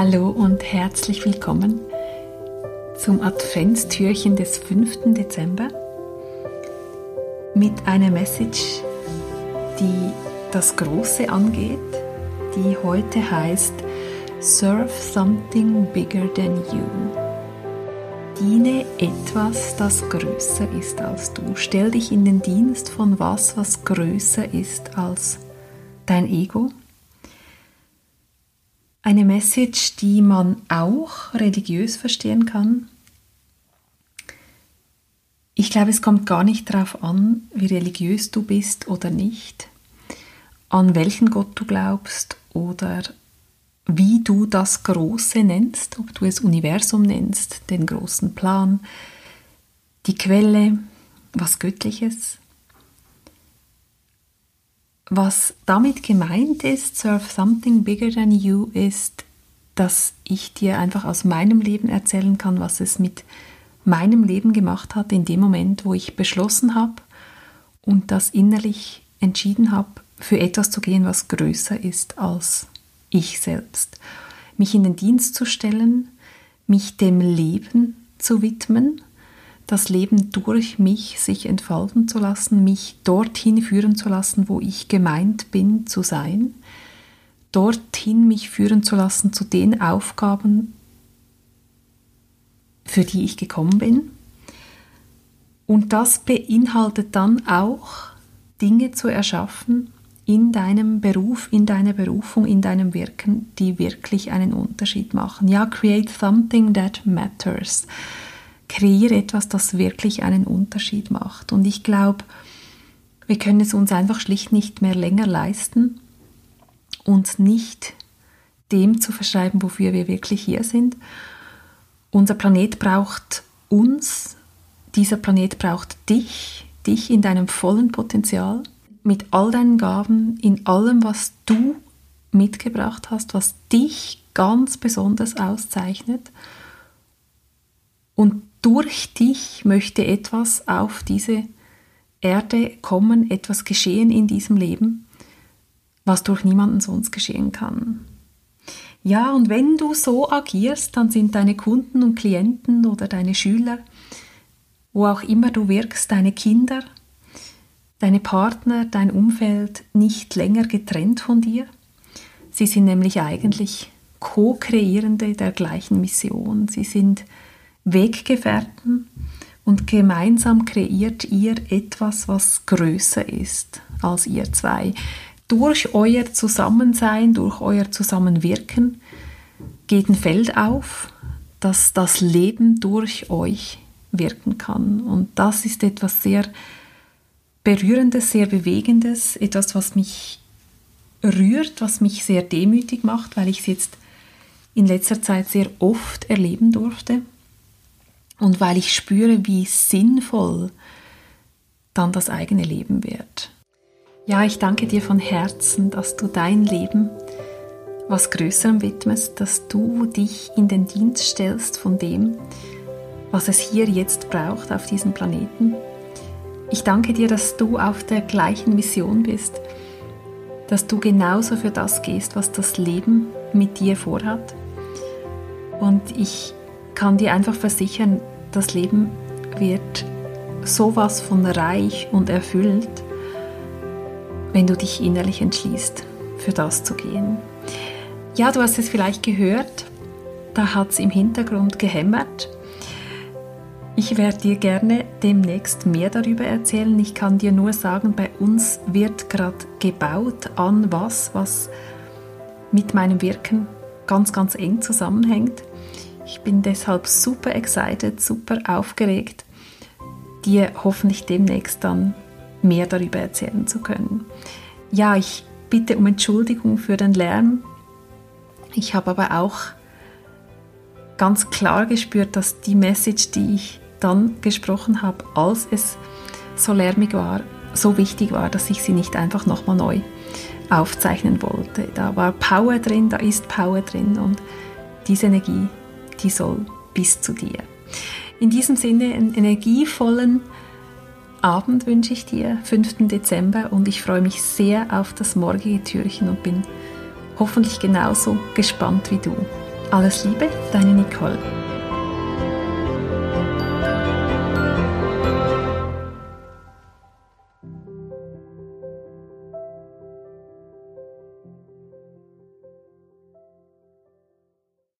Hallo und herzlich willkommen zum Adventstürchen des 5. Dezember mit einer Message, die das Große angeht, die heute heißt Serve something bigger than you. Diene etwas, das größer ist als du. Stell dich in den Dienst von was, was größer ist als dein Ego eine Message, die man auch religiös verstehen kann. Ich glaube, es kommt gar nicht darauf an, wie religiös du bist oder nicht, an welchen Gott du glaubst oder wie du das Große nennst, ob du es Universum nennst, den großen Plan, die Quelle, was Göttliches. Was damit gemeint ist, Serve Something Bigger Than You, ist, dass ich dir einfach aus meinem Leben erzählen kann, was es mit meinem Leben gemacht hat in dem Moment, wo ich beschlossen habe und das innerlich entschieden habe, für etwas zu gehen, was größer ist als ich selbst. Mich in den Dienst zu stellen, mich dem Leben zu widmen das Leben durch mich sich entfalten zu lassen, mich dorthin führen zu lassen, wo ich gemeint bin zu sein, dorthin mich führen zu lassen zu den Aufgaben, für die ich gekommen bin. Und das beinhaltet dann auch Dinge zu erschaffen in deinem Beruf, in deiner Berufung, in deinem Wirken, die wirklich einen Unterschied machen. Ja, create something that matters kreiere etwas, das wirklich einen Unterschied macht. Und ich glaube, wir können es uns einfach schlicht nicht mehr länger leisten, uns nicht dem zu verschreiben, wofür wir wirklich hier sind. Unser Planet braucht uns, dieser Planet braucht dich, dich in deinem vollen Potenzial, mit all deinen Gaben, in allem, was du mitgebracht hast, was dich ganz besonders auszeichnet. Und durch dich möchte etwas auf diese Erde kommen, etwas geschehen in diesem Leben, was durch niemanden sonst geschehen kann. Ja, und wenn du so agierst, dann sind deine Kunden und Klienten oder deine Schüler, wo auch immer du wirkst, deine Kinder, deine Partner, dein Umfeld nicht länger getrennt von dir. Sie sind nämlich eigentlich Co-Kreierende der gleichen Mission. Sie sind Weggefährten und gemeinsam kreiert ihr etwas, was größer ist als ihr zwei. Durch euer Zusammensein, durch euer Zusammenwirken geht ein Feld auf, dass das Leben durch euch wirken kann. Und das ist etwas sehr Berührendes, sehr Bewegendes, etwas, was mich rührt, was mich sehr demütig macht, weil ich es jetzt in letzter Zeit sehr oft erleben durfte und weil ich spüre, wie sinnvoll dann das eigene Leben wird. Ja, ich danke dir von Herzen, dass du dein Leben was Größerem widmest, dass du dich in den Dienst stellst von dem, was es hier jetzt braucht auf diesem Planeten. Ich danke dir, dass du auf der gleichen Mission bist, dass du genauso für das gehst, was das Leben mit dir vorhat. Und ich kann dir einfach versichern, das Leben wird sowas von reich und erfüllt, wenn du dich innerlich entschließt, für das zu gehen. Ja, du hast es vielleicht gehört, da hat es im Hintergrund gehämmert. Ich werde dir gerne demnächst mehr darüber erzählen. Ich kann dir nur sagen, bei uns wird gerade gebaut an was, was mit meinem Wirken ganz, ganz eng zusammenhängt. Ich bin deshalb super excited, super aufgeregt, dir hoffentlich demnächst dann mehr darüber erzählen zu können. Ja, ich bitte um Entschuldigung für den Lärm. Ich habe aber auch ganz klar gespürt, dass die Message, die ich dann gesprochen habe, als es so lärmig war, so wichtig war, dass ich sie nicht einfach nochmal neu aufzeichnen wollte. Da war Power drin, da ist Power drin und diese Energie die soll bis zu dir. In diesem Sinne einen energievollen Abend wünsche ich dir, 5. Dezember, und ich freue mich sehr auf das morgige Türchen und bin hoffentlich genauso gespannt wie du Alles Liebe, deine Nicole.